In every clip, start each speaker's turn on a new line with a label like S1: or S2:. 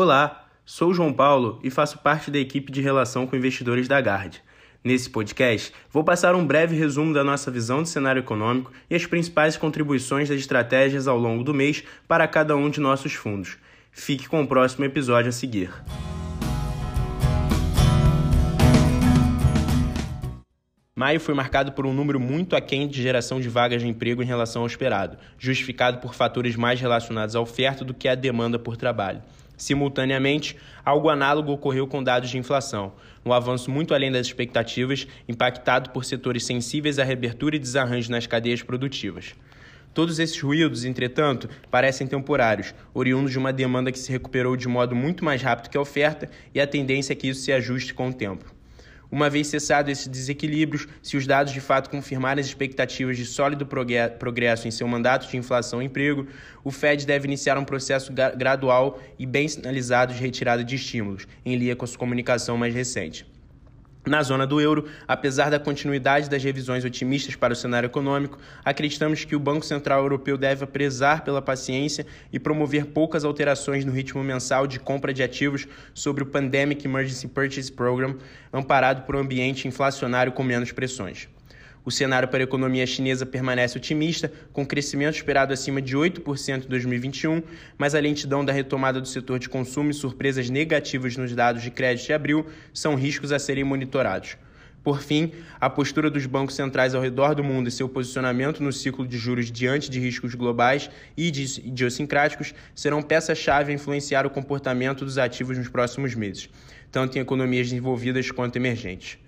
S1: Olá, sou João Paulo e faço parte da equipe de relação com investidores da Gard. Nesse podcast, vou passar um breve resumo da nossa visão do cenário econômico e as principais contribuições das estratégias ao longo do mês para cada um de nossos fundos. Fique com o próximo episódio a seguir. Maio foi marcado por um número muito aquém de geração de vagas de emprego em relação ao esperado, justificado por fatores mais relacionados à oferta do que à demanda por trabalho. Simultaneamente, algo análogo ocorreu com dados de inflação, um avanço muito além das expectativas, impactado por setores sensíveis à reabertura e desarranjo nas cadeias produtivas. Todos esses ruídos, entretanto, parecem temporários, oriundos de uma demanda que se recuperou de modo muito mais rápido que a oferta e a tendência é que isso se ajuste com o tempo. Uma vez cessado esses desequilíbrios, se os dados de fato confirmarem as expectativas de sólido progresso em seu mandato de inflação e emprego, o Fed deve iniciar um processo gradual e bem sinalizado de retirada de estímulos, em linha com a sua comunicação mais recente. Na zona do euro, apesar da continuidade das revisões otimistas para o cenário econômico, acreditamos que o Banco Central Europeu deve prezar pela paciência e promover poucas alterações no ritmo mensal de compra de ativos sobre o Pandemic Emergency Purchase Program, amparado por um ambiente inflacionário com menos pressões. O cenário para a economia chinesa permanece otimista, com crescimento esperado acima de 8% em 2021, mas a lentidão da retomada do setor de consumo e surpresas negativas nos dados de crédito de abril são riscos a serem monitorados. Por fim, a postura dos bancos centrais ao redor do mundo e seu posicionamento no ciclo de juros diante de riscos globais e idiosincráticos serão peça-chave a influenciar o comportamento dos ativos nos próximos meses, tanto em economias desenvolvidas quanto emergentes.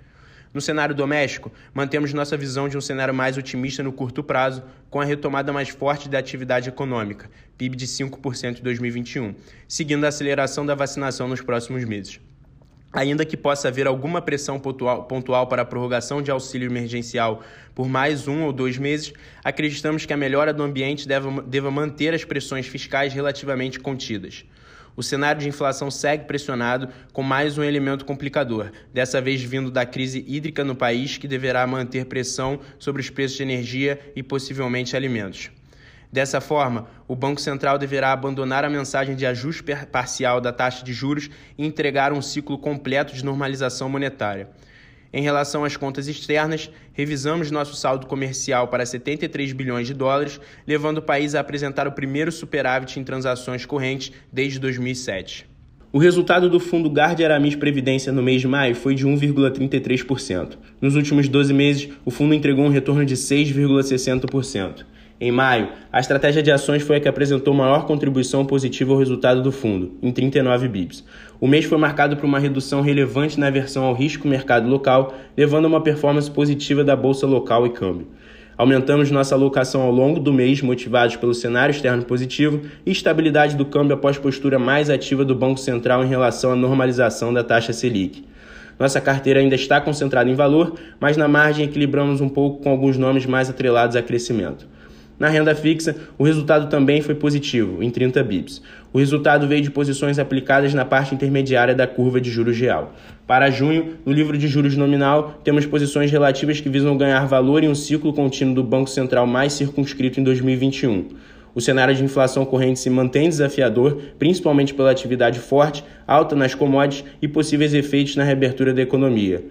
S1: No cenário doméstico, mantemos nossa visão de um cenário mais otimista no curto prazo, com a retomada mais forte da atividade econômica, PIB de 5% em 2021, seguindo a aceleração da vacinação nos próximos meses. Ainda que possa haver alguma pressão pontual, para a prorrogação de auxílio emergencial por mais um ou dois meses, acreditamos que a melhora do ambiente deva manter as pressões fiscais relativamente contidas. O cenário de inflação segue pressionado, com mais um elemento complicador, dessa vez vindo da crise hídrica no país, que deverá manter pressão sobre os preços de energia e possivelmente alimentos. Dessa forma, o Banco Central deverá abandonar a mensagem de ajuste parcial da taxa de juros e entregar um ciclo completo de normalização monetária. Em relação às contas externas, revisamos nosso saldo comercial para 73 bilhões de dólares, levando o país a apresentar o primeiro superávit em transações correntes desde 2007. O resultado do fundo Guard Aramis Previdência no mês de maio foi de 1,33%. Nos últimos 12 meses, o fundo entregou um retorno de 6,60%. Em maio, a estratégia de ações foi a que apresentou maior contribuição positiva ao resultado do fundo, em 39 bips. O mês foi marcado por uma redução relevante na aversão ao risco mercado local, levando a uma performance positiva da bolsa local e câmbio. Aumentamos nossa alocação ao longo do mês, motivados pelo cenário externo positivo e estabilidade do câmbio após postura mais ativa do Banco Central em relação à normalização da taxa Selic. Nossa carteira ainda está concentrada em valor, mas na margem equilibramos um pouco com alguns nomes mais atrelados a crescimento. Na renda fixa, o resultado também foi positivo, em 30 bips. O resultado veio de posições aplicadas na parte intermediária da curva de juros real. Para junho, no livro de juros nominal, temos posições relativas que visam ganhar valor em um ciclo contínuo do Banco Central mais circunscrito em 2021. O cenário de inflação corrente se mantém desafiador, principalmente pela atividade forte, alta nas commodities e possíveis efeitos na reabertura da economia.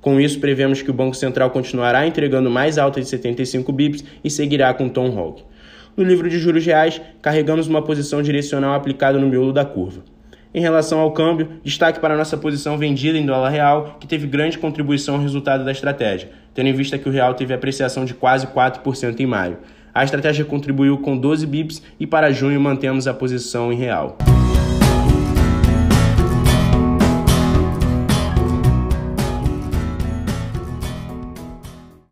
S1: Com isso, prevemos que o Banco Central continuará entregando mais alta de 75 bips e seguirá com Tom Hawk. No livro de juros reais, carregamos uma posição direcional aplicada no miolo da curva. Em relação ao câmbio, destaque para nossa posição vendida em dólar real, que teve grande contribuição ao resultado da estratégia, tendo em vista que o real teve apreciação de quase 4% em maio. A estratégia contribuiu com 12 bips e para junho mantemos a posição em real.